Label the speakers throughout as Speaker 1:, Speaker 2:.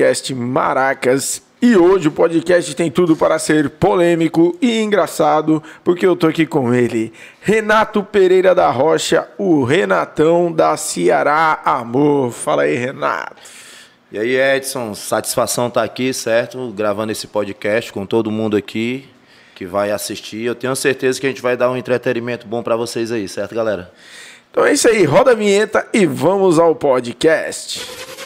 Speaker 1: podcast Maracas. E hoje o podcast tem tudo para ser polêmico e engraçado, porque eu tô aqui com ele, Renato Pereira da Rocha, o Renatão da Ceará Amor. Fala aí, Renato.
Speaker 2: E aí, Edson, satisfação estar aqui, certo? Gravando esse podcast com todo mundo aqui que vai assistir. Eu tenho certeza que a gente vai dar um entretenimento bom para vocês aí, certo, galera?
Speaker 1: Então é isso aí, roda a vinheta e vamos ao. Podcast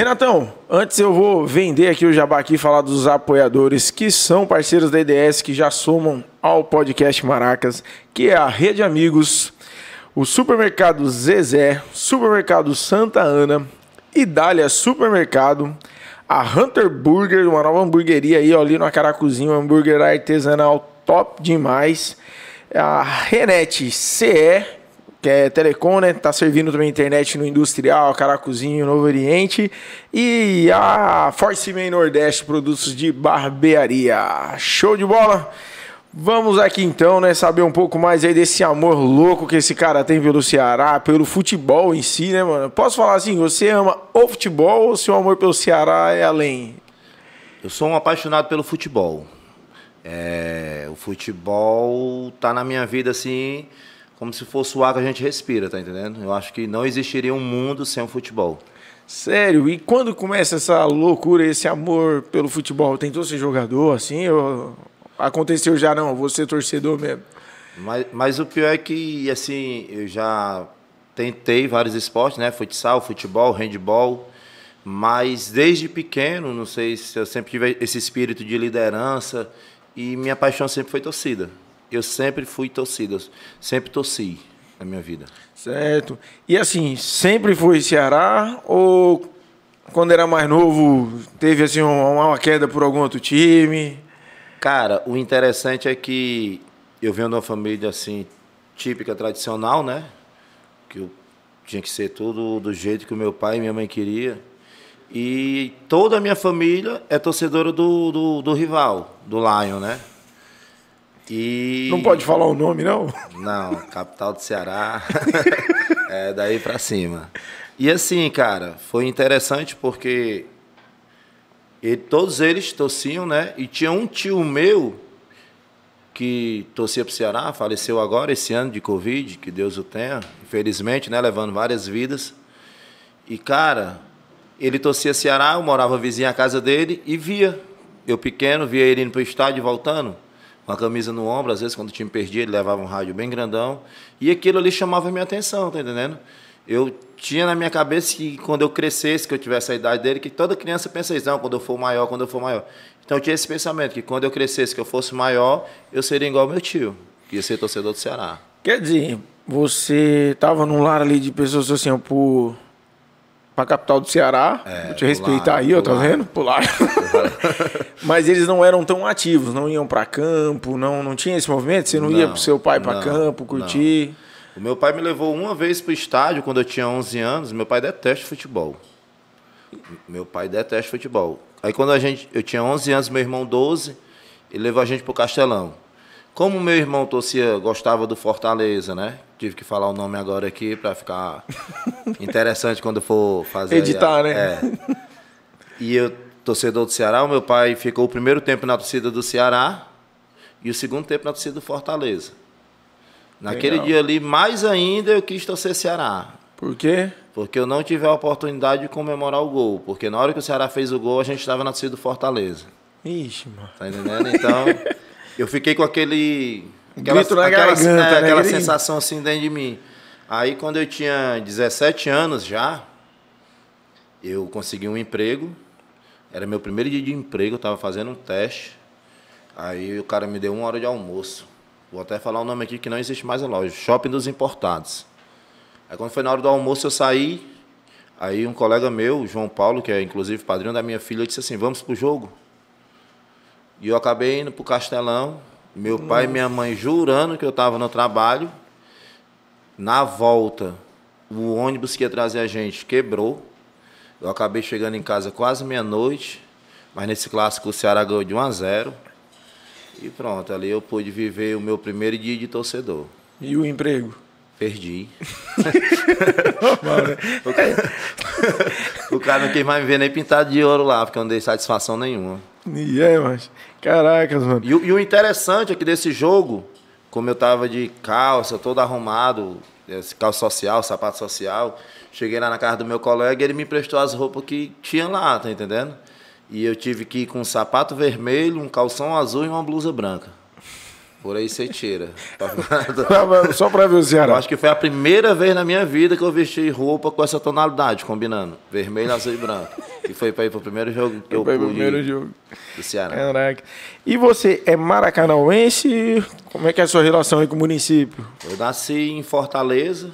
Speaker 1: Renatão, antes eu vou vender aqui o jabá aqui e falar dos apoiadores que são parceiros da EDS, que já somam ao podcast Maracas, que é a Rede Amigos, o Supermercado Zezé, Supermercado Santa Ana, Idália Supermercado, a Hunter Burger, uma nova hamburgueria aí ó, ali no Acaracuzinho, hambúrguer artesanal top demais, a Renete CE, que é telecom, né? Tá servindo também internet no industrial, Caracuzinho, Novo Oriente. E a Force Man Nordeste, produtos de barbearia. Show de bola? Vamos aqui então, né, saber um pouco mais aí desse amor louco que esse cara tem pelo Ceará, pelo futebol em si, né, mano? Posso falar assim, você ama o futebol ou seu amor pelo Ceará é além?
Speaker 2: Eu sou um apaixonado pelo futebol. É, o futebol tá na minha vida assim, como se fosse o ar que a gente respira, tá entendendo? Eu acho que não existiria um mundo sem o futebol.
Speaker 1: Sério, e quando começa essa loucura, esse amor pelo futebol? Tentou ser jogador assim? Ou aconteceu já não? Você torcedor mesmo?
Speaker 2: Mas, mas o pior é que, assim, eu já tentei vários esportes, né? Futsal, futebol, handball. Mas desde pequeno, não sei se eu sempre tive esse espírito de liderança e minha paixão sempre foi torcida. Eu sempre fui torcida, sempre torci na minha vida.
Speaker 1: Certo. E assim, sempre foi Ceará ou quando era mais novo teve assim uma uma queda por algum outro time?
Speaker 2: Cara, o interessante é que eu venho de uma família assim típica, tradicional, né? Que eu tinha que ser tudo do jeito que o meu pai e minha mãe queria. E toda a minha família é torcedora do, do, do rival, do Lion, né? E
Speaker 1: Não pode falar o nome não?
Speaker 2: Não, capital do Ceará. é daí pra cima. E assim, cara, foi interessante porque ele- todos eles torciam, né? E tinha um tio meu que torcia pro Ceará, faleceu agora esse ano de Covid, que Deus o tenha, infelizmente, né? Levando várias vidas. E, cara, ele torcia Ceará, eu morava vizinho à casa dele e via. Eu pequeno, via ele indo pro estádio e voltando, com a camisa no ombro, às vezes quando o time perdia, ele levava um rádio bem grandão. E aquilo ali chamava a minha atenção, tá entendendo? Eu tinha na minha cabeça que quando eu crescesse, que eu tivesse a idade dele, que toda criança pensa isso, não, quando eu for maior, quando eu for maior. Então eu tinha esse pensamento, que quando eu crescesse, que eu fosse maior, eu seria igual meu tio, que ia ser torcedor do Ceará.
Speaker 1: Quer dizer, você tava num lar ali de pessoas assim, por pra capital do Ceará,
Speaker 2: É,
Speaker 1: vou te respeitar aí, ó, tá vendo? Pular. Mas eles não eram tão ativos, não iam pra campo, não, não tinha esse movimento, você não, ia
Speaker 2: Não,
Speaker 1: pro seu pai pra
Speaker 2: não,
Speaker 1: campo, curtir.
Speaker 2: O meu pai me levou uma vez para o estádio quando eu tinha 11 anos. Meu pai detesta futebol. Meu pai detesta futebol. Aí quando a gente, eu tinha 11 anos, meu irmão 12, ele levou a gente pro Castelão. Como meu irmão torcia, gostava do Fortaleza, né? Tive que falar o nome agora aqui para ficar interessante quando for fazer. aí a-
Speaker 1: Editar, né?
Speaker 2: É. E eu, torcedor do Ceará, o meu pai ficou o primeiro tempo na torcida do Ceará e o segundo tempo na torcida do Fortaleza. Naquele
Speaker 1: Legal.
Speaker 2: dia ali, mais ainda, eu quis torcer Ceará.
Speaker 1: Por quê?
Speaker 2: Porque eu não tive a oportunidade de comemorar o gol. Porque na hora que o Ceará fez o gol, a gente estava na torcida do Fortaleza.
Speaker 1: Ixi, mano.
Speaker 2: Tá entendendo? Então, eu fiquei com aquele. Aquela,
Speaker 1: Grito na
Speaker 2: aquela,
Speaker 1: garganta,
Speaker 2: é,
Speaker 1: né?
Speaker 2: aquela sensação assim dentro de mim. Aí, quando eu tinha 17 anos já, eu consegui um emprego. Era meu primeiro dia de emprego, eu estava fazendo um teste. Aí o cara me deu uma hora de almoço. Vou até falar o nome aqui que não existe mais a loja. Shopping dos Importados. Aí quando foi na hora do almoço eu saí. Aí um colega meu, João Paulo, que é inclusive padrinho da minha filha, disse assim, vamos pro jogo? E eu acabei indo pro Castelão. Meu pai e minha mãe jurando que eu estava no trabalho. Na volta, o ônibus que ia trazer a gente quebrou. Eu acabei chegando em casa quase meia-noite, mas nesse clássico o Ceará ganhou de 1 a 0. E pronto, ali eu pude viver o meu primeiro dia de torcedor.
Speaker 1: E o emprego?
Speaker 2: Perdi. o, cara, o cara não quis mais me ver nem pintado de ouro lá, porque eu não dei satisfação nenhuma.
Speaker 1: E é, mas. Caracas, mano.
Speaker 2: E, o- e o interessante é que desse jogo, como eu tava de calça, todo arrumado, calça social, sapato social, cheguei lá na casa do meu colega e ele me emprestou as roupas que tinha lá, tá entendendo? E eu tive que ir com um sapato vermelho, um calção azul e uma blusa branca. Por aí você tira.
Speaker 1: Só pra ver o
Speaker 2: Eu
Speaker 1: Ceará.
Speaker 2: acho que foi a primeira vez na minha vida que eu vesti roupa com essa tonalidade, combinando. Vermelho, azul e branco. E foi para ir pro primeiro jogo que eu
Speaker 1: o
Speaker 2: pude
Speaker 1: primeiro
Speaker 2: ir
Speaker 1: jogo.
Speaker 2: do Ceará.
Speaker 1: Caraca. E você é maracanauense? Como é que é a sua relação aí com o município?
Speaker 2: Eu nasci em Fortaleza,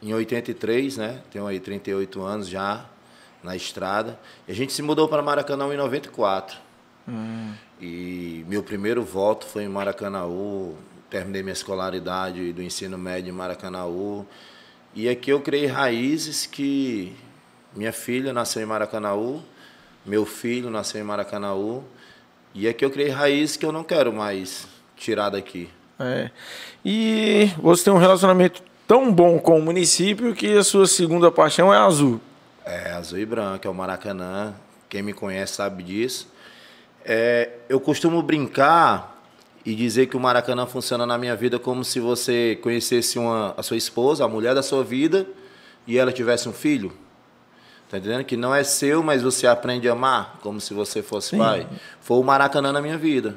Speaker 2: em 83, né? Tenho aí 38 anos já na estrada. E a gente se mudou para Maracanã em 94. E meu primeiro voto foi em Maracanaú. Terminei minha escolaridade do ensino médio em Maracanaú. E aqui eu criei raízes que minha filha nasceu em Maracanaú, meu filho nasceu em Maracanaú. E aqui eu criei raízes que eu não quero mais tirar daqui.
Speaker 1: É. E você tem um relacionamento tão bom com o município que a sua segunda paixão é azul.
Speaker 2: É, azul e branco, é o Maracanã. Quem me conhece sabe disso. É, eu costumo brincar e dizer que o Maracanã funciona na minha vida como se você conhecesse uma, a sua esposa, a mulher da sua vida, e ela tivesse um filho. Tá entendendo? Que não é seu, mas você aprende a amar, como se você fosse pai. Foi o Maracanã na minha vida.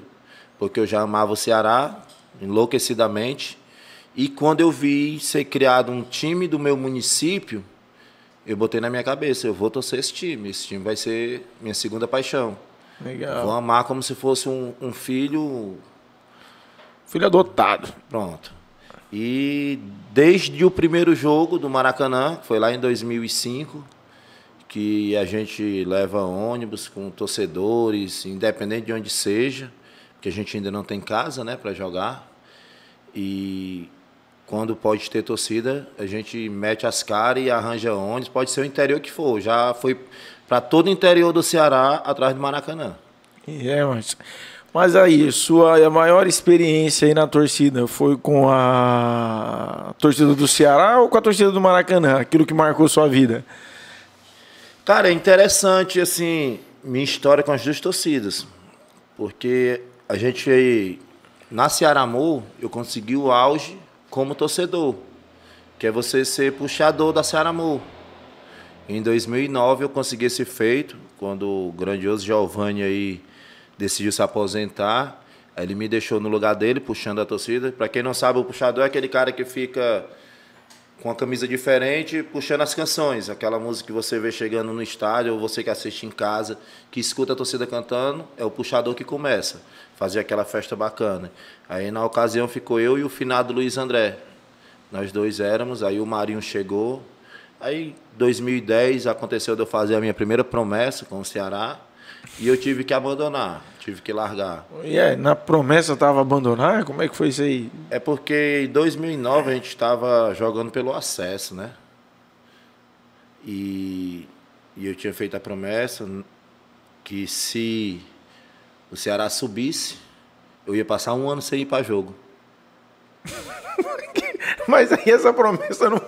Speaker 2: Porque eu já amava o Ceará enlouquecidamente. E quando eu vi ser criado um time do meu município, eu botei na minha cabeça, eu vou torcer esse time. Esse time vai ser minha segunda paixão. Vou
Speaker 1: Legal.
Speaker 2: amar como se fosse um, um filho
Speaker 1: Filho adotado.
Speaker 2: Pronto. E desde o primeiro jogo do Maracanã, que foi lá em 2005, que a gente leva ônibus com torcedores, independente de onde seja, porque a gente ainda não tem casa, né, para jogar. E quando pode ter torcida, a gente mete as caras e arranja ônibus, pode ser o interior que for. Já foi para todo o interior do Ceará atrás do Maracanã.
Speaker 1: É, mas, mas aí, sua maior experiência aí na torcida foi com a torcida do Ceará ou com a torcida do Maracanã? Aquilo que marcou sua vida?
Speaker 2: Cara, é interessante, assim, minha história com as duas torcidas. Porque a gente aí, na Ceará Amor, eu consegui o auge como torcedor. Que é você ser puxador da Ceará Amor. Em 2009 eu consegui esse feito, quando o grandioso Giovanni aí decidiu se aposentar. Ele me deixou no lugar dele, puxando a torcida. Para quem não sabe, o puxador é aquele cara que fica com a camisa diferente, puxando as canções. Aquela música que você vê chegando no estádio, ou você que assiste em casa, que escuta a torcida cantando, é o puxador que começa. Fazer aquela festa bacana. Aí na ocasião ficou eu e o finado Luiz André. Nós dois éramos, aí o Marinho chegou. Aí 2010 aconteceu de eu fazer a minha primeira promessa com o Ceará. E eu tive que abandonar, tive que largar.
Speaker 1: E é, na promessa tava abandonar? Como é que foi isso aí?
Speaker 2: É porque em 2009 a gente estava jogando pelo acesso, né? E, e eu tinha feito a promessa que se o Ceará subisse, eu ia passar um ano sem ir para jogo.
Speaker 1: Mas aí essa promessa não,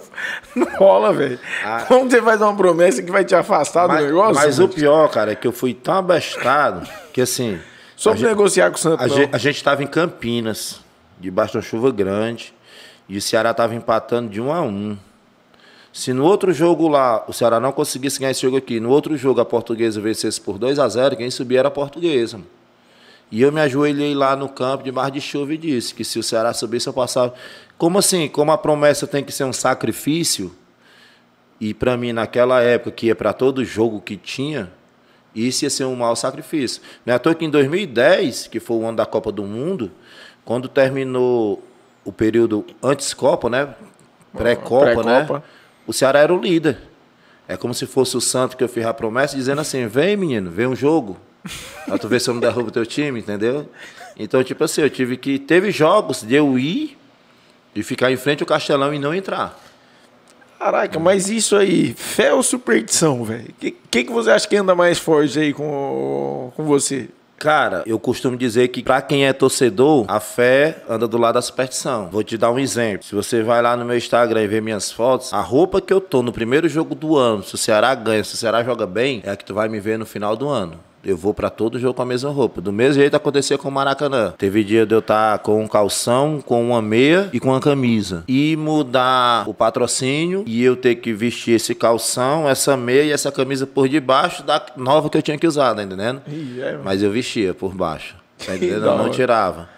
Speaker 1: não rola, velho.
Speaker 2: Ah.
Speaker 1: Como você faz uma promessa que vai te afastar do
Speaker 2: Mas,
Speaker 1: negócio?
Speaker 2: mas o
Speaker 1: velho?
Speaker 2: pior, cara, é que eu fui tão abestado que assim.
Speaker 1: Só pra
Speaker 2: gente-
Speaker 1: negociar com o Santos.
Speaker 2: A gente, a gente estava em Campinas, debaixo de uma chuva grande, e o Ceará estava empatando de 1 a 1. Se no outro jogo lá o Ceará não conseguisse ganhar esse jogo aqui, no outro jogo a Portuguesa vencesse por 2 a 0, quem subia era a Portuguesa. mano. E eu me ajoelhei lá no campo debaixo de chuva e disse que se o Ceará subisse eu passava. Como assim? Como a promessa tem que ser um sacrifício, e para mim naquela época que ia para todo jogo que tinha, isso ia ser um mau sacrifício. Não é à toa que em 2010, que foi o ano da Copa do Mundo, quando terminou o período antes Copa, né? Pré-Copa, né?
Speaker 1: Pré-Copa.
Speaker 2: O Ceará era o líder. É como se fosse o Santo que eu fiz a promessa, dizendo assim: vem, menino, vem um jogo. Pra tu ver se eu não derrubo o teu time, entendeu? Então, tipo assim, eu tive que. Teve jogos de eu ir e ficar em frente ao Castelão e não entrar.
Speaker 1: Caraca, mas isso aí, fé ou superstição, velho? O que, que, que você acha que anda mais forte aí com, com você?
Speaker 2: Cara, eu costumo dizer que pra quem é torcedor, a fé anda do lado da superstição. Vou te dar um exemplo. Se você vai lá no meu Instagram e ver minhas fotos, a roupa que eu tô no primeiro jogo do ano, se o Ceará ganha, se o Ceará joga bem, é a que tu vai me ver no final do ano. Eu vou pra todo jogo com a mesma roupa. Do mesmo jeito aconteceu com o Maracanã. Teve dia de eu estar com um calção, com uma meia e com uma camisa. E mudar o patrocínio e eu ter que vestir esse calção, essa meia e essa camisa por debaixo da nova que eu tinha que usar, tá entendendo?
Speaker 1: Ih, é,
Speaker 2: Mas eu vestia por baixo. Tá entendendo? Eu não tirava.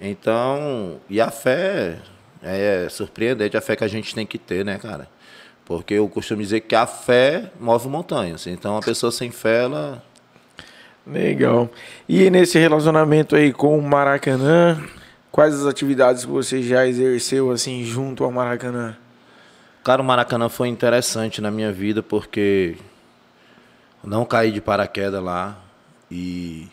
Speaker 2: Então, e a fé é surpreendente a fé que a gente tem que ter, né, cara? Porque eu costumo dizer que a fé move montanhas. Então, a pessoa sem fé, ela
Speaker 1: Legal. E nesse relacionamento aí com o Maracanã, quais as atividades que você já exerceu assim junto ao Maracanã?
Speaker 2: Cara, o Maracanã foi interessante na minha vida porque não caí de paraquedas lá e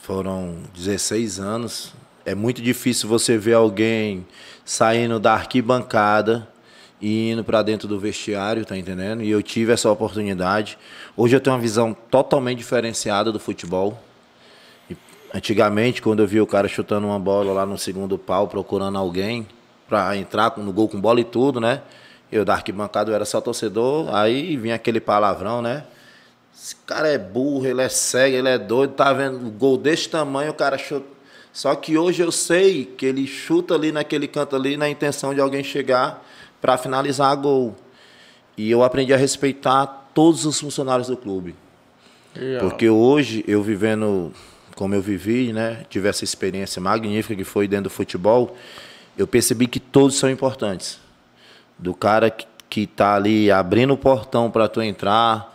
Speaker 2: foram 16 anos. É muito difícil você ver alguém saindo da arquibancada e indo para dentro do vestiário, tá entendendo? E eu tive essa oportunidade. Hoje eu tenho uma visão totalmente diferenciada do futebol. E Antigamente, quando eu via o cara chutando uma bola lá no segundo pau, procurando alguém para entrar no gol com bola e tudo, né? Eu da arquibancada eu era só torcedor, aí vinha aquele palavrão, né? Esse cara é burro, ele é cego, ele é doido, tá vendo o gol desse tamanho, o cara chuta. Só que hoje eu sei que ele chuta ali naquele canto ali na intenção de alguém chegar para finalizar a gol. E eu aprendi a respeitar todos os funcionários do clube. Porque hoje, eu vivendo como eu vivi, né, tive essa experiência magnífica que foi dentro do futebol, eu percebi que todos são importantes. Do cara que, que tá ali abrindo o portão para tu entrar,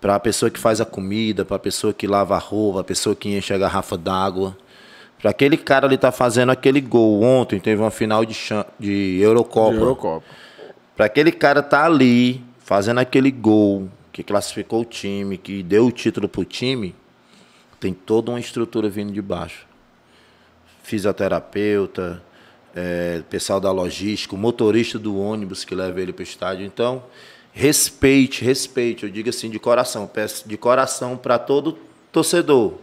Speaker 2: para a pessoa que faz a comida, para a pessoa que lava a roupa, a pessoa que enche a garrafa d'água. Para aquele cara ali tá fazendo aquele gol ontem, teve uma final de, de Eurocopa.
Speaker 1: De Eurocopa.
Speaker 2: Para aquele cara tá ali fazendo aquele gol que classificou o time, que deu o título pro time, tem toda uma estrutura vindo de baixo. Fisioterapeuta, é, pessoal da logística, motorista do ônibus que leva ele para o estádio. Então, respeite, respeite, eu digo assim de coração, peço de coração para todo torcedor.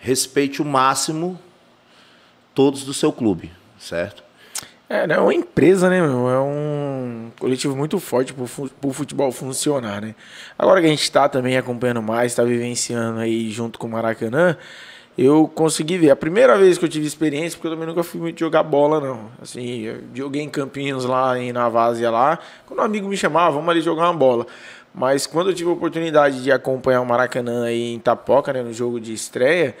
Speaker 2: Respeite o máximo todos do seu clube, certo?
Speaker 1: É, né, é uma empresa, né, meu? É um coletivo muito forte fu- pro futebol funcionar, né? Agora que a gente tá também acompanhando mais, tá vivenciando aí junto com o Maracanã, eu consegui ver. A primeira vez que eu tive experiência, porque eu também nunca fui muito jogar bola, não. Assim, joguei em Campinas lá, em Navásia lá, quando um amigo me chamava, vamos ali jogar uma bola. Mas quando eu tive a oportunidade de acompanhar o Maracanã aí em Tapoca, né, no jogo de estreia,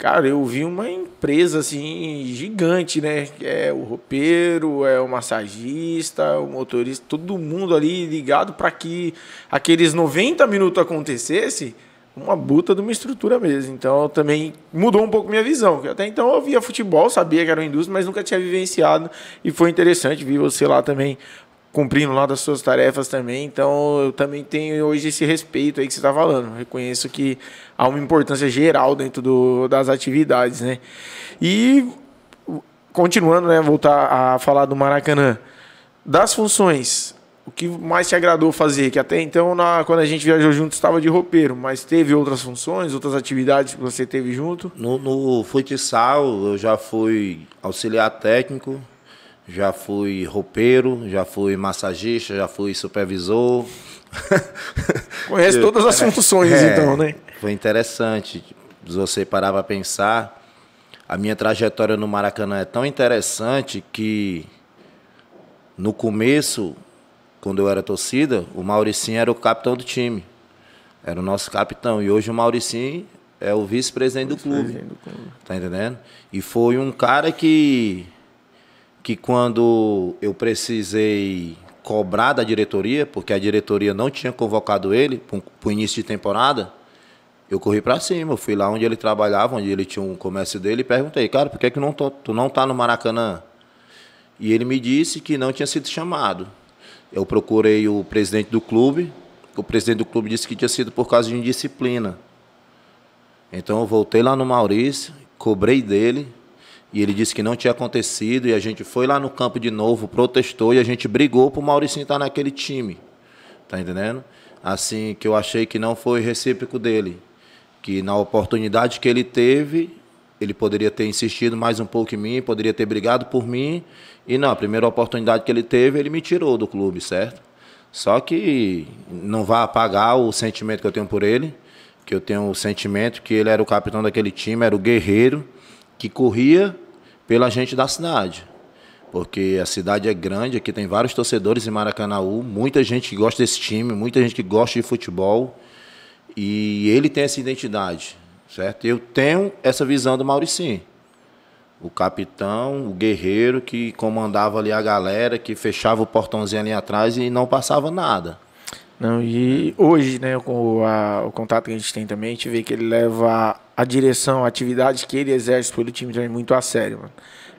Speaker 1: Cara, eu vi uma empresa assim gigante, né? É o roupeiro, é o massagista, o motorista, todo mundo ali ligado para que aqueles 90 minutos acontecesse, uma buta de uma estrutura mesmo. Então também mudou um pouco minha visão. porque Até então eu via futebol, sabia que era uma indústria, mas nunca tinha vivenciado e foi interessante ver você lá também cumprindo lá das suas tarefas também. Então eu também tenho hoje esse respeito aí que você está falando. Reconheço que há uma importância geral dentro do, das atividades, né? E continuando, né, voltar a falar do Maracanã, das funções, o que mais te agradou fazer? Que até então, na, quando a gente viajou junto, estava de roupeiro, mas teve outras funções, outras atividades que você teve junto?
Speaker 2: No, no futsal, eu já fui auxiliar técnico, já fui roupeiro, já fui massagista, já fui supervisor.
Speaker 1: Conhece todas as funções,
Speaker 2: É,
Speaker 1: então, né?
Speaker 2: Foi interessante. Se você parar para pensar, a minha trajetória no Maracanã é tão interessante que no começo, quando eu era torcida, o Mauricinho era o capitão do time. Era o nosso capitão. E hoje o Mauricinho é o vice-presidente do clube. Tá entendendo? E foi um cara que que quando eu precisei cobrar da diretoria, porque a diretoria não tinha convocado ele para o início de temporada, eu corri para cima. Eu fui lá onde ele trabalhava, onde ele tinha um comércio dele, e perguntei, cara, por que, que não tô- tu não tá no Maracanã? E ele me disse que não tinha sido chamado. Eu procurei o presidente do clube, o presidente do clube disse que tinha sido por causa de indisciplina. Então eu voltei lá no Maurício, cobrei dele, E ele disse que não tinha acontecido e a gente foi lá no campo de novo, protestou e a gente brigou pro Mauricinho estar naquele time. Tá entendendo? Assim, que eu achei que não foi recíproco dele. Que na oportunidade que ele teve, ele poderia ter insistido mais um pouco em mim, poderia ter brigado por mim. E não, a primeira oportunidade que ele teve, ele me tirou do clube, certo? Só que não vai apagar o sentimento que eu tenho por ele, que eu tenho o sentimento que ele era o capitão daquele time, era o guerreiro que corria pela gente da cidade. Porque a cidade é grande, aqui tem vários torcedores em Maracanãú, muita gente que gosta desse time, muita gente que gosta de futebol. E ele tem essa identidade, certo? Eu tenho essa visão do Mauricinho. O capitão, o guerreiro que comandava ali a galera, que fechava o portãozinho ali atrás e não passava nada.
Speaker 1: Não, e hoje, né, com a- o contato que a gente tem também, a gente vê que ele leva a direção, a atividade que ele exerce pelo time também muito a sério, mano.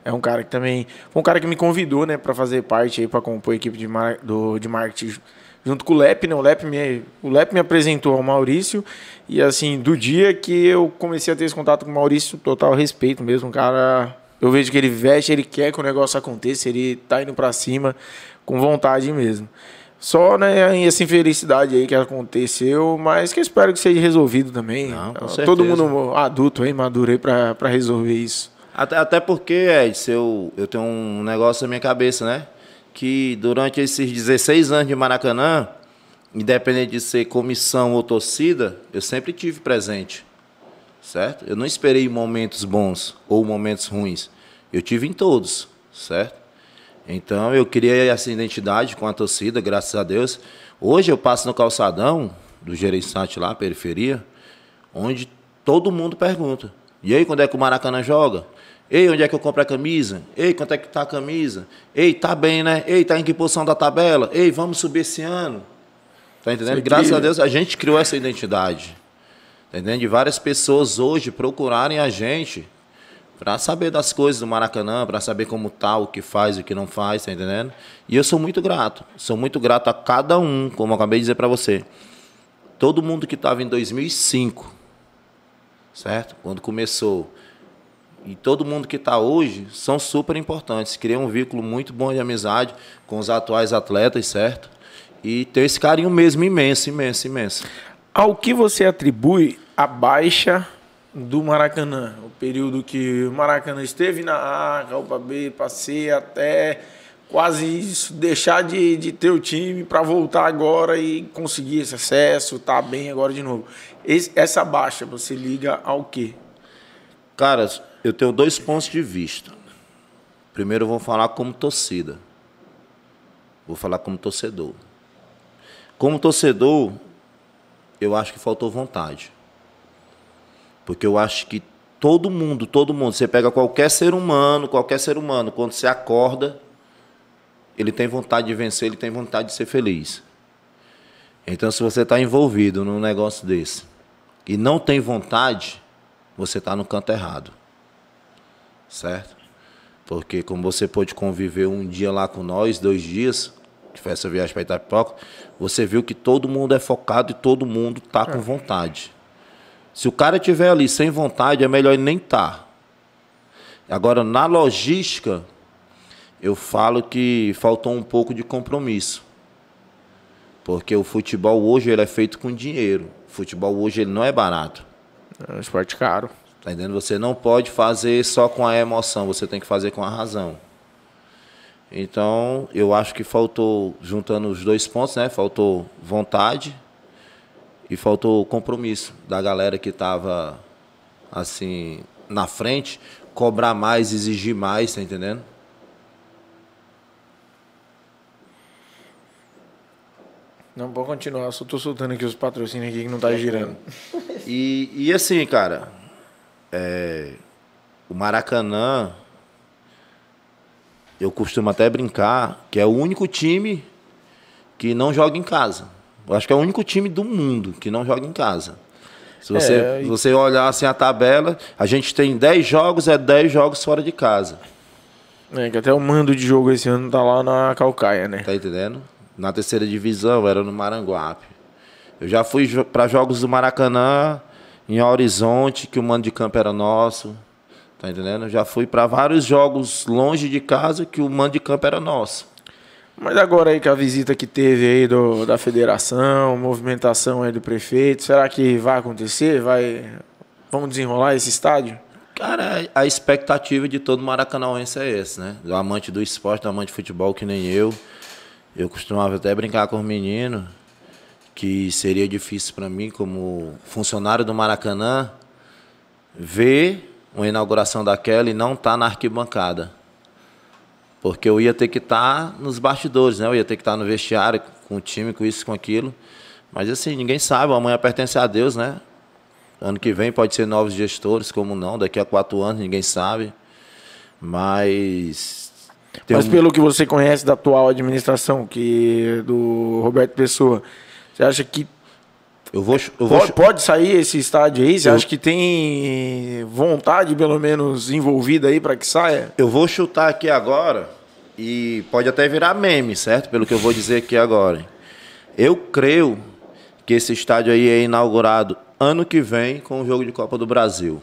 Speaker 1: É um cara que também. Foi um cara que me convidou, né, pra fazer parte aí, pra compor a equipe de, mar, do, de marketing junto com o Lep, né? O Lep, me, o Lep me apresentou ao Maurício. E assim, do dia que eu comecei a ter esse contato com o Maurício, total respeito mesmo. Um cara. Eu vejo que ele veste, ele quer que o negócio aconteça, ele tá indo pra cima com vontade mesmo. Só, né, essa infelicidade aí que aconteceu, mas que eu espero que seja resolvido também.
Speaker 2: Não,
Speaker 1: Todo mundo adulto aí, pra, pra resolver isso.
Speaker 2: Até, até porque, Ed, eu, eu tenho um negócio na minha cabeça, né? Que durante esses 16 anos de Maracanã, independente de ser comissão ou torcida, eu sempre tive presente. Certo? Eu não esperei momentos bons ou momentos ruins. Eu tive em todos, certo? Então eu criei essa identidade com a torcida, graças a Deus. Hoje eu passo no calçadão do Gereissante lá, periferia, onde todo mundo pergunta: e aí, quando é que o Maracanã joga? Ei, onde é que eu compro a camisa? Ei, quanto é que tá a camisa? Ei, tá bem, né? Ei, tá em que posição da tabela? Ei, vamos subir esse ano. Tá entendendo?
Speaker 1: É
Speaker 2: Graças a. Deus a gente criou essa identidade. Tá entendendo? De várias pessoas hoje procurarem a gente para saber das coisas do Maracanã, para saber como tá, o que faz, o que não faz, tá entendendo? E eu sou muito grato. Sou muito grato a cada um, como eu acabei de dizer para você. Todo mundo que estava em 2005, certo? Quando começou. E todo mundo que está hoje são super importantes. Criei um vínculo muito bom de amizade com os atuais atletas, certo? E tenho esse carinho mesmo imenso, imenso, imenso.
Speaker 1: Ao que você atribui a baixa do Maracanã? O período que o Maracanã esteve na A, Copa B, passei até quase isso, deixar de, de ter o time para voltar agora e conseguir esse acesso, tá bem agora de novo. Esse- essa baixa você liga ao quê?
Speaker 2: Cara, eu tenho dois pontos de vista. Primeiro eu vou falar como torcida. Vou falar como torcedor. Como torcedor, eu acho que faltou vontade. Porque eu acho que todo mundo, todo mundo, você pega qualquer ser humano, qualquer ser humano, quando você acorda, ele tem vontade de vencer, ele tem vontade de ser feliz. Então, se você está envolvido num negócio desse e não tem vontade, você está no canto errado. Certo? Porque como você pôde conviver um dia lá com nós, dois dias, que foi essa viagem para Itapipoca, você viu que todo mundo é focado e todo mundo tá com vontade. Se o cara tiver ali sem vontade, é melhor ele nem estar. Tá. Agora, na logística, eu falo que faltou um pouco de compromisso. Porque o futebol hoje ele é feito com dinheiro. O futebol hoje ele não é barato.
Speaker 1: É um esporte caro.
Speaker 2: Tá entendendo? Você não pode fazer só com a emoção, você tem que fazer com a razão. Então, eu acho que faltou, juntando os dois pontos, né? Faltou vontade e faltou compromisso da galera que estava assim na frente, cobrar mais, exigir mais, tá entendendo?
Speaker 1: Não, pode continuar, eu só tô soltando aqui os patrocínios aqui que não tá girando.
Speaker 2: E, e assim, cara, é, o Maracanã, eu costumo até brincar que é o único time que não joga em casa. Eu acho que é o único time do mundo que não joga em casa. Se você,
Speaker 1: É, e-
Speaker 2: se você olhar assim a tabela, a gente tem 10 jogos, é 10 jogos fora de casa.
Speaker 1: É, que até o mando de jogo esse ano tá lá na Calcaia, né?
Speaker 2: Tá entendendo? Na terceira divisão, era no Maranguape. Eu já fui para jogos do Maracanã, em Horizonte, que o mando de campo era nosso. Tá entendendo? Já fui para vários jogos longe de casa que o mando de campo era nosso.
Speaker 1: Mas agora aí com a visita que teve aí do, da federação, movimentação aí do prefeito, será que vai acontecer? Vai, vamos desenrolar esse estádio?
Speaker 2: Cara, a expectativa de todo maracanauense é esse, né? Do amante do esporte, do amante de futebol que nem eu. Eu costumava até brincar com os meninos que seria difícil para mim, como funcionário do Maracanã, ver uma inauguração daquela e não estar tá na arquibancada. Porque eu ia ter que estar tá nos bastidores, né? Eu ia ter que estar tá no vestiário com o time, com isso, com aquilo. Mas assim, ninguém sabe, amanhã pertence a Deus, né? Ano que vem pode ser novos gestores, como não, daqui a quatro anos, ninguém sabe. Mas.
Speaker 1: Mas
Speaker 2: um-
Speaker 1: pelo que você conhece da atual administração, que do Roberto Pessoa, você acha que
Speaker 2: Eu vou, eu vou,
Speaker 1: pode, pode sair esse estádio aí? Você
Speaker 2: Eu-
Speaker 1: acha que tem vontade, pelo menos, envolvida aí para que saia?
Speaker 2: eu vou chutar aqui agora e pode até virar meme, certo? Pelo que eu vou dizer aqui agora. Eu creio que esse estádio aí é inaugurado ano que vem com o jogo de Copa do Brasil.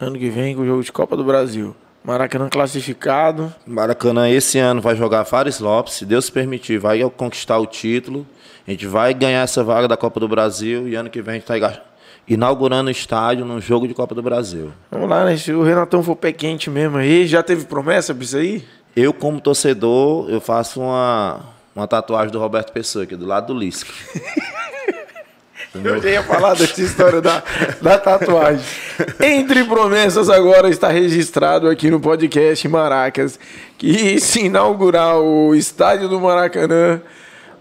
Speaker 1: Ano que vem com o jogo de Copa do Brasil. Maracanã classificado.
Speaker 2: Maracanã esse ano vai jogar Fares Lopes, se Deus permitir, vai conquistar o título. A gente vai ganhar essa vaga da Copa do Brasil e ano que vem a gente está inaugurando o estádio num jogo de Copa do Brasil.
Speaker 1: Vamos lá, né? Se o Renatão for pé quente mesmo aí, já teve promessa pra isso aí?
Speaker 2: Eu, como torcedor, eu faço uma, uma tatuagem do Roberto Pessoa aqui, do lado do Lisca.
Speaker 1: Eu já ia falar dessa história da, da tatuagem. Entre promessas, agora está registrado aqui no podcast Maracas que se inaugurar o estádio do Maracanã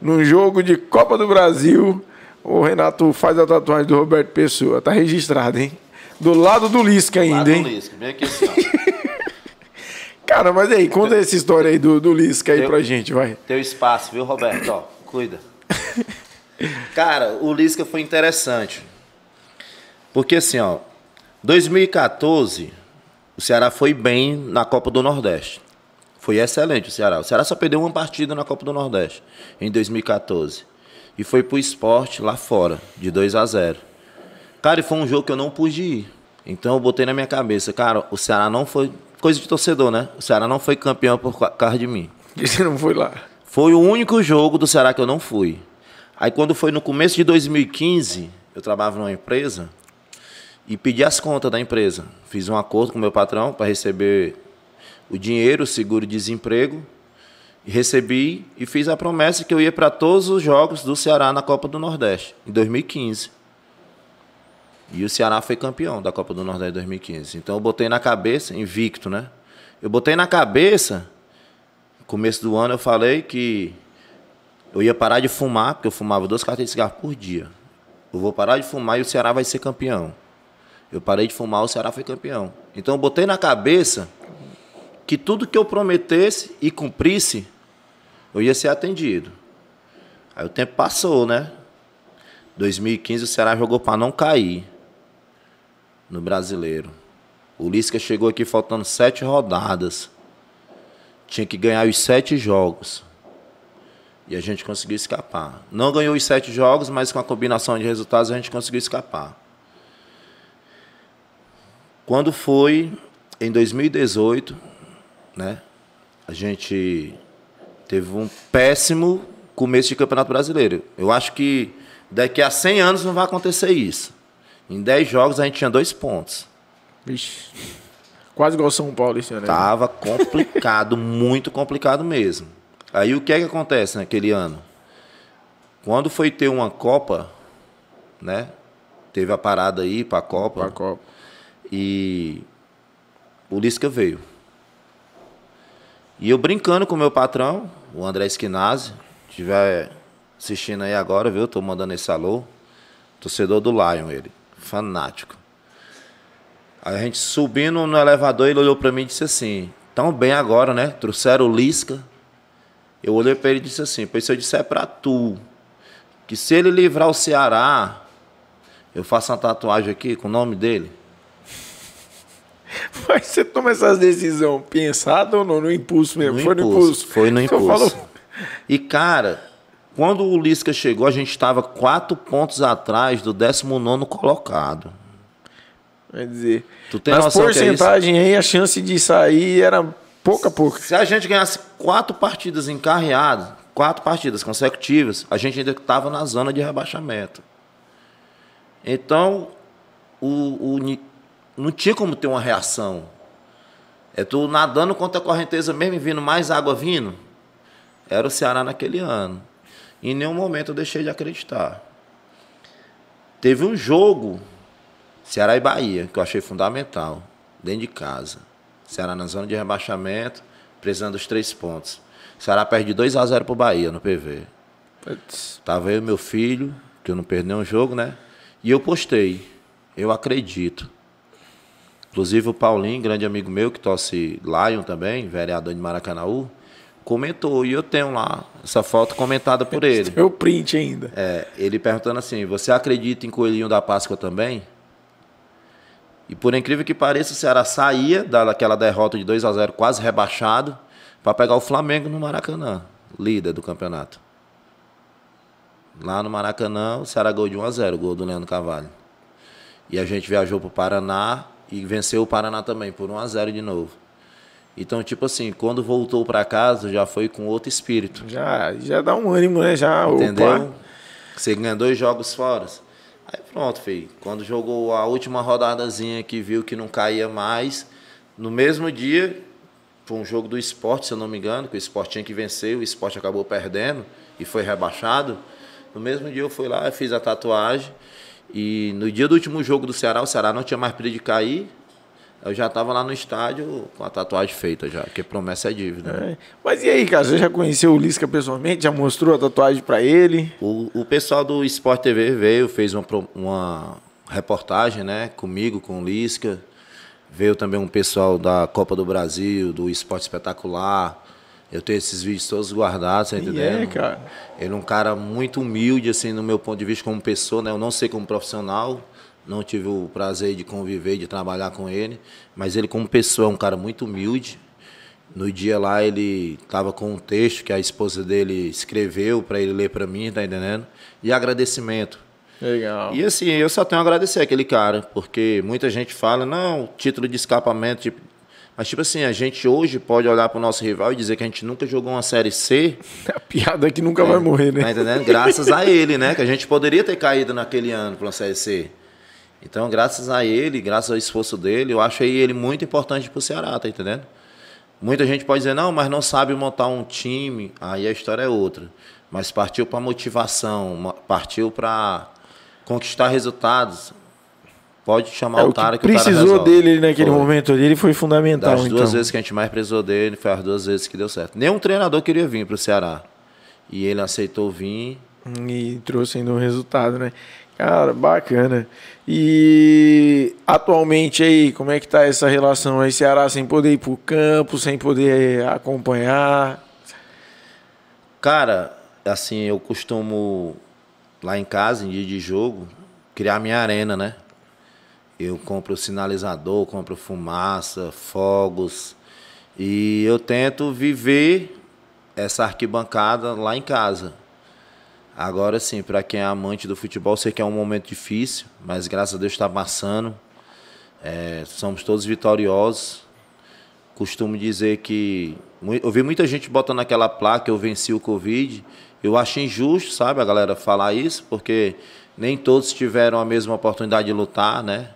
Speaker 1: no jogo de Copa do Brasil, o Renato faz a tatuagem do Roberto Pessoa. Tá registrado, hein? Do lado do Lisca ainda,
Speaker 2: Lado do
Speaker 1: hein?
Speaker 2: Lisca, bem aqui assim.
Speaker 1: Cara, mas aí, conta essa história aí do, do Lisca aí
Speaker 2: Eu-
Speaker 1: pra gente, vai.
Speaker 2: Teu espaço, viu, Roberto? Ó, cuida. Cara, o Lisca foi interessante. Porque assim, ó, 2014, o Ceará foi bem na Copa do Nordeste. Foi excelente o Ceará. O Ceará só perdeu uma partida na Copa do Nordeste em 2014. E foi pro esporte lá fora, de 2 a 0. Cara, e foi um jogo que eu não pude ir. Então eu botei na minha cabeça, cara, o Ceará não foi. Coisa de torcedor, né? O Ceará não foi campeão por ca- causa de mim.
Speaker 1: E você não foi lá.
Speaker 2: Foi o único jogo do Ceará que eu não fui. Aí quando foi no começo de 2015, eu trabalhava numa empresa e pedi as contas da empresa. Fiz um acordo com meu patrão para receber o dinheiro, o seguro-desemprego. Recebi e fiz a promessa que eu ia para todos os jogos do Ceará na Copa do Nordeste, em 2015. E o Ceará foi campeão da Copa do Nordeste em 2015. Então eu botei na cabeça, invicto, né? Eu botei na cabeça começo do ano eu falei que eu ia parar de fumar, porque eu fumava duas carteiras de cigarro por dia. Eu vou parar de fumar e o Ceará vai ser campeão. Eu parei de fumar, o Ceará foi campeão. Então eu botei na cabeça que tudo que eu prometesse e cumprisse, eu ia ser atendido. Aí o tempo passou, né? 2015 o Ceará jogou para não cair no brasileiro. O Lisca chegou aqui faltando sete rodadas tinha que ganhar os sete jogos. E a gente conseguiu escapar. Não ganhou os sete jogos, mas com a combinação de resultados a gente conseguiu escapar. Quando foi em 2018, né? A gente teve um péssimo começo de Campeonato Brasileiro. Eu acho que daqui a 100 anos não vai acontecer isso. Em 10 jogos a gente tinha dois pontos.
Speaker 1: Vixe. Quase igual São Paulo esse ano. né?
Speaker 2: Tava complicado, muito complicado mesmo. Aí o que é que acontece naquele ano? Quando foi ter uma Copa, né? Teve a parada aí pra Copa.
Speaker 1: Pra Copa.
Speaker 2: E o Lisca veio. E eu brincando com o meu patrão, o André Esquinazzi, estiver assistindo aí agora, viu? Tô mandando esse alô. Torcedor do Lion, ele. Fanático. Aí a gente subindo no elevador, ele olhou pra mim e disse assim: Tão bem agora, né? Trouxeram o Lisca. Eu olhei pra ele e disse assim: Pois se eu disser pra tu que se ele livrar o Ceará, eu faço uma tatuagem aqui com o nome dele.
Speaker 1: Mas você toma essas decisões pensada ou não? No impulso mesmo?
Speaker 2: No
Speaker 1: Foi no
Speaker 2: impulso,
Speaker 1: impulso.
Speaker 2: Foi no
Speaker 1: Então
Speaker 2: impulso.
Speaker 1: falou-
Speaker 2: E, cara, quando o Lisca chegou, a gente estava quatro pontos atrás do 19 colocado.
Speaker 1: Quer dizer,
Speaker 2: Tu tem noção que é
Speaker 1: porcentagem aí, a chance de sair era pouca a pouca.
Speaker 2: Se a gente ganhasse quatro partidas encarreadas, quatro partidas consecutivas, a gente ainda estava na zona de rebaixamento. Então, o, o não tinha como ter uma reação. É tu nadando contra a correnteza mesmo e vindo mais água vindo. Era o Ceará naquele ano. Em nenhum momento eu deixei de acreditar. Teve um jogo, Ceará e Bahia, que eu achei fundamental, dentro de casa. Ceará na zona de rebaixamento, precisando dos três pontos. Ceará perde 2 a 0 pro Bahia no PV.
Speaker 1: Putz,
Speaker 2: Tava eu e meu filho, que eu não perdi nenhum jogo, né? E eu postei. Eu acredito. Inclusive o Paulinho, grande amigo meu, que torce Lion também, vereador de Maracanaú, comentou. E eu tenho lá essa foto comentada por ele.
Speaker 1: Meu print ainda.
Speaker 2: É, ele perguntando assim: Você acredita em Coelhinho da Páscoa também? E por incrível que pareça, o Ceará saía daquela derrota de 2 a 0 quase rebaixado, para pegar o Flamengo no Maracanã, líder do campeonato. Lá no Maracanã, o Ceará ganhou de 1 a 0 gol do Leandro Carvalho. E a gente viajou para o Paraná e venceu o Paraná também por 1 a 0 de novo. Então, tipo assim, quando voltou para casa, já foi com outro espírito.
Speaker 1: Já, já dá um ânimo, né? Já,
Speaker 2: Entendeu?
Speaker 1: opa.
Speaker 2: Você ganha dois jogos fora. Aí pronto, filho. Quando jogou a última rodadazinha que viu que não caía mais, no mesmo dia, foi um jogo do esporte, se eu não me engano, que o esporte tinha que vencer, o esporte acabou perdendo e foi rebaixado. No mesmo dia eu fui lá, fiz a tatuagem. E no dia do último jogo do Ceará, o Ceará não tinha mais perigo de cair. Eu já estava lá no estádio com a tatuagem feita já, porque promessa é dívida. né?
Speaker 1: É. Mas e aí, cara? Você já conheceu o Lisca pessoalmente? Já mostrou a tatuagem pra ele?
Speaker 2: O, o pessoal do Sport TV veio, fez uma, uma reportagem né, comigo, com o Lisca. Veio também um pessoal da Copa do Brasil, do Esporte Espetacular. Eu tenho esses vídeos todos guardados, tá
Speaker 1: E
Speaker 2: entendendo?
Speaker 1: é, cara.
Speaker 2: Ele é um cara muito humilde, assim, no meu ponto de vista como pessoa, né? Eu não sei como profissional, não tive o prazer de conviver, de trabalhar com ele, mas ele como pessoa é um cara muito humilde. No dia lá ele estava com um texto que a esposa dele escreveu para ele ler para mim, tá entendendo? E agradecimento.
Speaker 1: Legal.
Speaker 2: E assim, eu só tenho a agradecer aquele cara, porque muita gente fala, não, título de escapamento, tipo, mas tipo assim, a gente hoje pode olhar para o nosso rival e dizer que a gente nunca jogou uma série C,
Speaker 1: A piada que nunca vai morrer,
Speaker 2: Tá
Speaker 1: né?
Speaker 2: entendendo? Graças a ele, né? Que a gente poderia ter caído naquele ano para uma Série C. Então, graças a ele, graças ao esforço dele, eu achei ele muito importante pro Ceará, tá entendendo? Muita gente pode dizer, não, mas não sabe montar um time. Aí a história é outra. Mas partiu para motivação, partiu para conquistar resultados. Pode chamar
Speaker 1: É,
Speaker 2: o
Speaker 1: o
Speaker 2: cara
Speaker 1: que
Speaker 2: que, o
Speaker 1: precisou
Speaker 2: resolve.
Speaker 1: dele naquele
Speaker 2: Foi.
Speaker 1: momento ali, ele foi fundamental,
Speaker 2: Das duas
Speaker 1: então.
Speaker 2: vezes que a gente mais precisou dele, foi as duas vezes que deu certo. Nenhum treinador queria vir pro Ceará. E ele aceitou vir.
Speaker 1: E trouxe ainda um resultado, né? Cara, bacana. E atualmente aí, como é que tá essa relação aí? Ceará sem poder ir pro campo, sem poder acompanhar.
Speaker 2: Cara, assim, eu costumo lá em casa, em dia de jogo, criar minha arena, né? Eu compro sinalizador, compro fumaça, fogos. E eu tento viver essa arquibancada lá em casa. Agora sim, para quem é amante do futebol, sei que é um momento difícil, mas graças a Deus está passando. É, somos todos vitoriosos. Costumo dizer que. Eu vi muita gente botando aquela placa, eu venci o Covid. Eu acho injusto, sabe, a galera falar isso, porque nem todos tiveram a mesma oportunidade de lutar, né?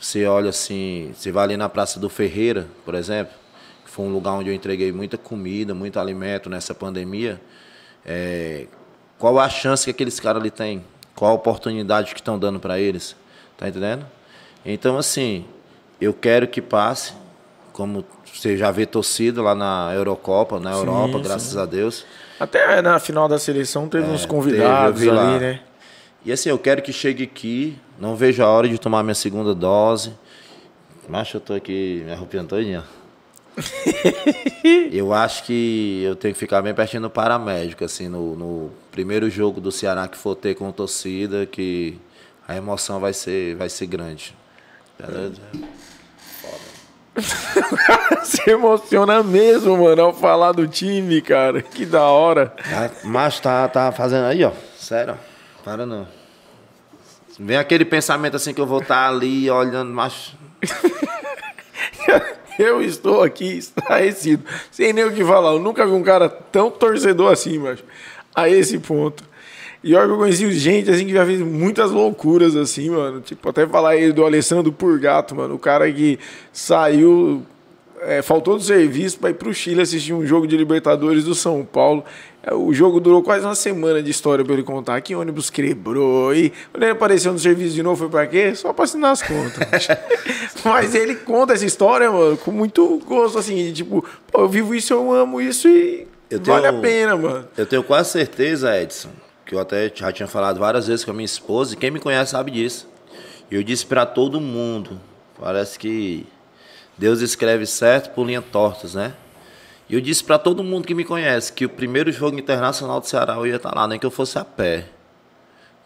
Speaker 2: Você olha assim, você vai ali na Praça do Ferreira, por exemplo, que foi um lugar onde eu entreguei muita comida, muito alimento nessa pandemia. É, qual a chance que aqueles caras ali têm? Qual a oportunidade que estão dando para eles? Tá entendendo? Então, assim, eu quero que passe, como você já vê torcida lá na Eurocopa, na Europa, graças a Deus.
Speaker 1: Até na final da seleção teve uns
Speaker 2: teve,
Speaker 1: convidados
Speaker 2: vi
Speaker 1: ali,
Speaker 2: lá.
Speaker 1: né?
Speaker 2: E assim, eu quero que chegue aqui, não vejo a hora de tomar minha segunda dose. Mas eu tô aqui me arrupiando todinho. ó. eu acho que eu tenho que ficar bem pertinho do paramédico, assim, no, no primeiro jogo do Ceará que for ter com torcida, que a emoção vai ser, vai ser grande.
Speaker 1: Se emociona mesmo, mano, ao falar do time, cara. Que da hora.
Speaker 2: Tá, mas tá, tá fazendo aí, ó. Sério, ó. para não. Vem aquele pensamento assim que eu vou estar ali olhando, mas
Speaker 1: Eu estou aqui estarrecido, sem nem o que falar. Eu nunca vi um cara tão torcedor assim, mas a esse ponto. E olha que eu conheci gente assim que já fez muitas loucuras assim, mano. Tipo, até falar aí do Alessandro Purgato, mano. O cara que saiu, é, faltou do serviço para ir pro Chile assistir um jogo de Libertadores do São Paulo. É, O jogo durou quase uma semana de história pra ele contar. Que ônibus quebrou. E quando ele apareceu no serviço de novo, foi pra quê? Só pra assinar as contas. Mas ele conta essa história, mano, com muito gosto, assim. de tipo, pô, eu vivo isso, eu amo isso e
Speaker 2: Eu
Speaker 1: vale
Speaker 2: tenho-
Speaker 1: a pena, mano.
Speaker 2: eu tenho quase certeza, Edson, que eu até já tinha falado várias vezes com a minha esposa, e quem me conhece sabe disso. E eu disse pra todo mundo, parece que Deus escreve certo por linha tortas, né? E eu disse pra todo mundo que me conhece que o primeiro jogo internacional do Ceará eu ia estar lá, nem que eu fosse a pé.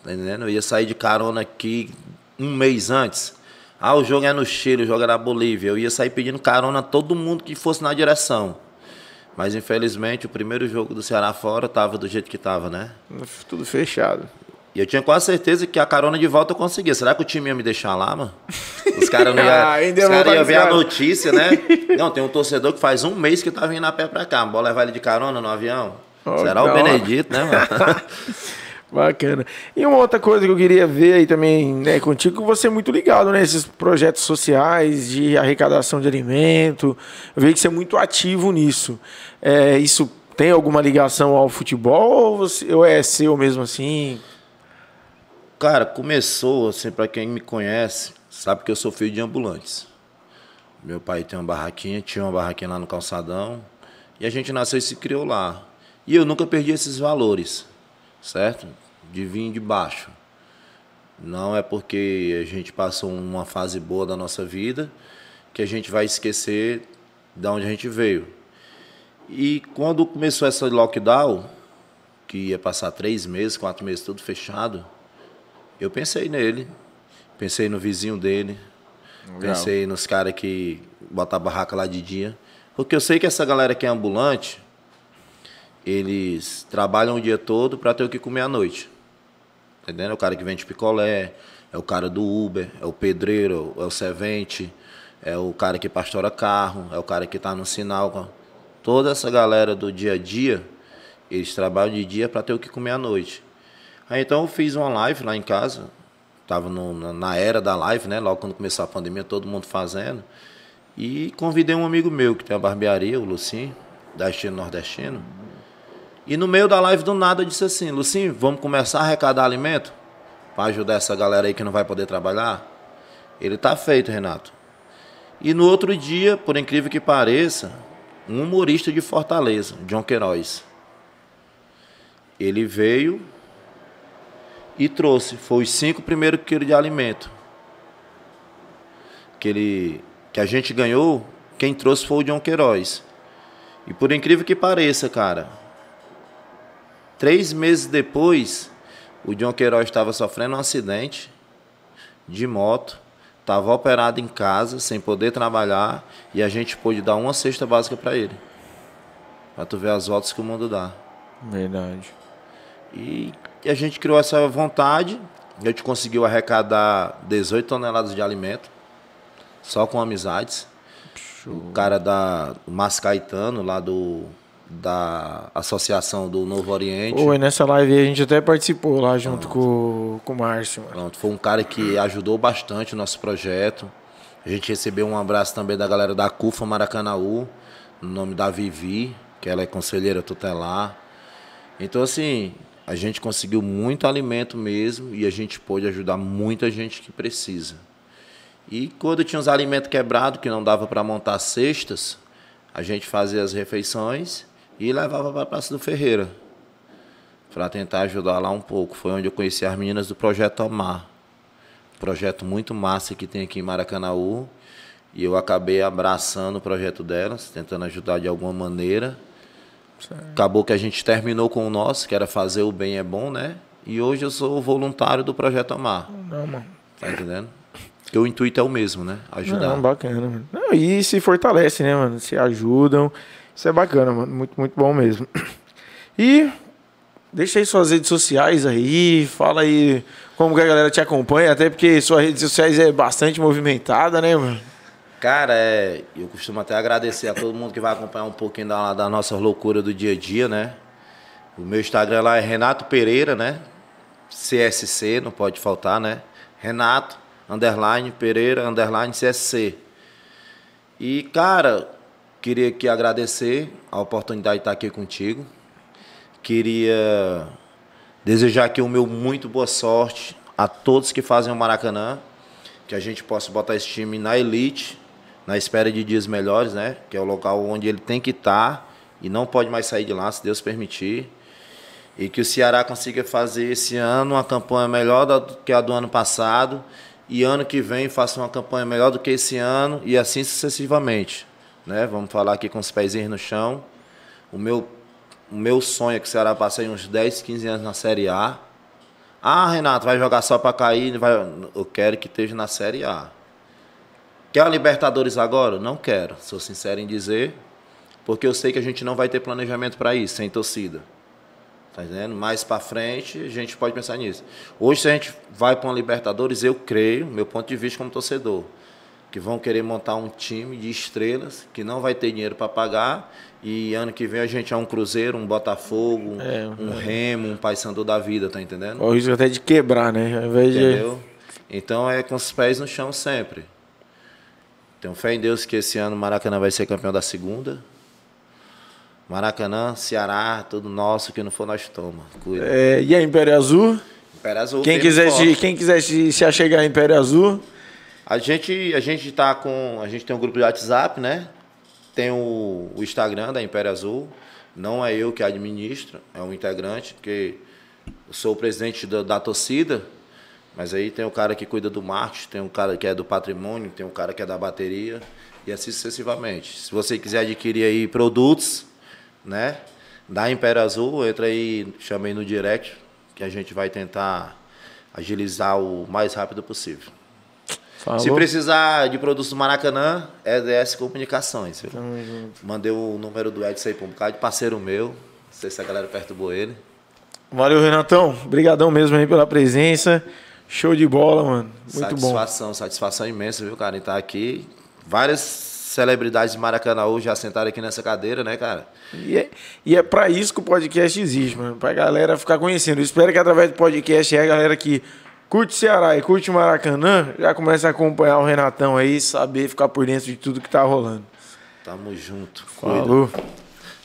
Speaker 2: Tá entendendo? Eu ia sair de carona aqui um mês antes. Ah, o jogo é no Chile, o jogo é na Bolívia. Eu ia sair pedindo carona a todo mundo que fosse na direção. Mas infelizmente o primeiro jogo do Ceará fora tava do jeito que tava, né?
Speaker 1: Tudo fechado.
Speaker 2: E eu tinha quase certeza que a carona de volta eu conseguia. Será que o time ia me deixar lá, mano? Os caras não
Speaker 1: Ah,
Speaker 2: iam.
Speaker 1: ainda
Speaker 2: os
Speaker 1: ia
Speaker 2: caras
Speaker 1: voltar
Speaker 2: iam
Speaker 1: com
Speaker 2: ver a notícia, né? Não, tem um torcedor que faz um mês que tá vindo a pé pra cá. Bora levar ele de carona no avião.
Speaker 1: Ó,
Speaker 2: Será o
Speaker 1: hora.
Speaker 2: Benedito, né, mano?
Speaker 1: Bacana. E uma outra coisa que eu queria ver aí também, né, contigo, que você é muito ligado nesses projetos sociais de arrecadação de alimento. Eu vejo que você é muito ativo nisso. É, isso tem alguma ligação ao futebol ou, você, ou é seu mesmo assim?
Speaker 2: Cara, começou, assim, pra quem me conhece, sabe que eu sou filho de ambulantes. Meu pai tem uma barraquinha, tinha uma barraquinha lá no calçadão, e a gente nasceu e se criou lá. E eu nunca perdi esses valores, certo? De vir de baixo. Não é porque a gente passou uma fase boa da nossa vida que a gente vai esquecer de onde a gente veio. E quando começou essa lockdown, que ia passar três meses, quatro meses, tudo fechado, eu pensei nele, pensei no vizinho dele, pensei nos caras que botam a barraca lá de dia. Porque eu sei que essa galera que é ambulante, eles trabalham o dia todo para ter o que comer à noite. Entendendo? É o cara que vende picolé, é o cara do Uber, é o pedreiro, é o servente, é o cara que pastora carro, é o cara que está no sinal. Toda essa galera do dia a dia, eles trabalham de dia para ter o que comer à noite. Aí então eu fiz uma live lá em casa, tava no- na- era da live, né? Logo quando começou a pandemia, todo mundo fazendo. E convidei um amigo meu que tem a barbearia, o Lucim, da Estilo Nordestino. E no meio da live do nada eu disse assim, Lucim, vamos começar a arrecadar alimento para ajudar essa galera aí que não vai poder trabalhar? Ele tá feito, Renato. E no outro dia, por incrível que pareça, um humorista de Fortaleza, John Queiroz. Ele veio e trouxe. Foi os cinco primeiros quilos de alimento. Que, ele, que a gente ganhou, quem trouxe foi o John Queiroz. E por incrível que pareça, cara, três meses depois, o John Queiroz estava sofrendo um acidente de moto, estava operado em casa, sem poder trabalhar, e a gente pôde dar uma cesta básica para ele. Para tu ver as voltas que o mundo dá.
Speaker 1: Verdade.
Speaker 2: E a gente criou essa vontade. A gente conseguiu arrecadar 18 toneladas de alimento, só com amizades. O cara da o Márcio Caetano, lá do, da Associação do Novo Oriente.
Speaker 1: E nessa live a gente até participou lá junto com, com o Márcio, mano.
Speaker 2: Pronto, foi um cara que ajudou bastante o nosso projeto. A gente recebeu um abraço também da galera da CUFA Maracanaú, no nome da Vivi, que ela é conselheira tutelar. Então, assim, a gente conseguiu muito alimento mesmo e a gente pôde ajudar muita gente que precisa. E quando tinha os alimentos quebrados, que não dava para montar cestas, a gente fazia as refeições e levava para a Praça do Ferreira para tentar ajudar lá um pouco. Foi onde eu conheci as meninas do Projeto Amar. Projeto muito massa que tem aqui em Maracanaú. E eu acabei abraçando o projeto delas, tentando ajudar de alguma maneira. Acabou que a gente terminou com o nosso, que era fazer o bem é bom, né? E hoje eu sou voluntário do Projeto Amar.
Speaker 1: Não, mano.
Speaker 2: Tá entendendo? Porque o intuito é o mesmo, né? Ajudar.
Speaker 1: Não, bacana, mano. Não, e se fortalece, né, mano? Se ajudam. Isso é bacana, mano. Muito, muito bom mesmo. E deixa aí suas redes sociais aí, fala aí como que a galera te acompanha, até porque suas redes sociais é bastante movimentada, né, mano?
Speaker 2: Cara, é, eu costumo até agradecer a todo mundo que vai acompanhar um pouquinho da, da nossa loucura do dia a dia, né? O meu Instagram lá é Renato Pereira, né? CSC, não pode faltar, né? Renato, underline, Pereira, underline, CSC. E, cara, queria aqui agradecer a oportunidade de estar aqui contigo. Queria desejar aqui o meu muito boa sorte a todos que fazem o Maracanã, que a gente possa botar esse time na elite, na espera de dias melhores, né? Que é o local onde ele tem que estar e não pode mais sair de lá, se Deus permitir. E que o Ceará consiga fazer esse ano uma campanha melhor do que a do ano passado e ano que vem faça uma campanha melhor do que esse ano e assim sucessivamente, né? Vamos falar aqui com os pezinhos no chão. O meu o meu sonho é que o Ceará passe uns 10, 15 anos na Série A. Ah, Renato, vai jogar só para cair? Vai... Eu quero que esteja na Série A. Quer a Libertadores agora? Não quero, sou sincero em dizer, porque eu sei que a gente não vai ter planejamento para isso, sem torcida. Tá entendendo? Mais para frente, a gente pode pensar nisso. Hoje, se a gente vai para uma Libertadores, eu creio, meu ponto de vista como torcedor, que vão querer montar um time de estrelas que não vai ter dinheiro para pagar e ano que vem a gente é um Cruzeiro, um Botafogo,
Speaker 1: É,
Speaker 2: um Remo, um Paysandu da vida, tá entendendo?
Speaker 1: O risco até de quebrar, né? Ao invés de.
Speaker 2: Entendeu? Então é com os pés no chão sempre. Tenho fé em Deus que esse ano o Maracanã vai ser campeão da segunda. Maracanã, Ceará, tudo nosso, que não for nós toma. Cuida.
Speaker 1: É, e a Império Azul?
Speaker 2: Império Azul,
Speaker 1: Quem quiser, se, quem quiser se, se achegar a Império Azul,
Speaker 2: A gente, a gente tá com. A gente tem um grupo de WhatsApp, né? Tem o, o Instagram da Império Azul. Não é eu que administro, é um integrante, que eu sou o presidente da, da torcida, mas aí tem o cara que cuida do marketing, tem um cara que é do patrimônio, tem um cara que é da bateria, e assim sucessivamente. Se você quiser adquirir aí produtos, né? Da Império Azul, entra aí, chama aí no direct, que a gente vai tentar agilizar o mais rápido possível.
Speaker 1: Falou.
Speaker 2: Se precisar de produtos do Maracanã, é EDS Comunicações. Viu? Mandei o número do Edson aí pra um bocado de parceiro meu. Não sei se a galera perturbou ele.
Speaker 1: Valeu, Renatão. Obrigadão mesmo aí pela presença. Show de bola, mano. Muito bom.
Speaker 2: satisfação, satisfação imensa, viu, cara, em estar aqui. Várias celebridades de Maracanã hoje já sentaram aqui nessa cadeira, né, cara?
Speaker 1: E é, e é pra isso que o podcast existe, mano. Pra galera ficar conhecendo. Eu espero que através do podcast aí a galera que curte Ceará e curte Maracanã já comece a acompanhar o Renatão aí, saber ficar por dentro de tudo que tá rolando.
Speaker 2: Tamo junto. Cuida.
Speaker 1: Falou.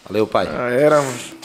Speaker 2: Valeu, pai.
Speaker 1: Já era, mano.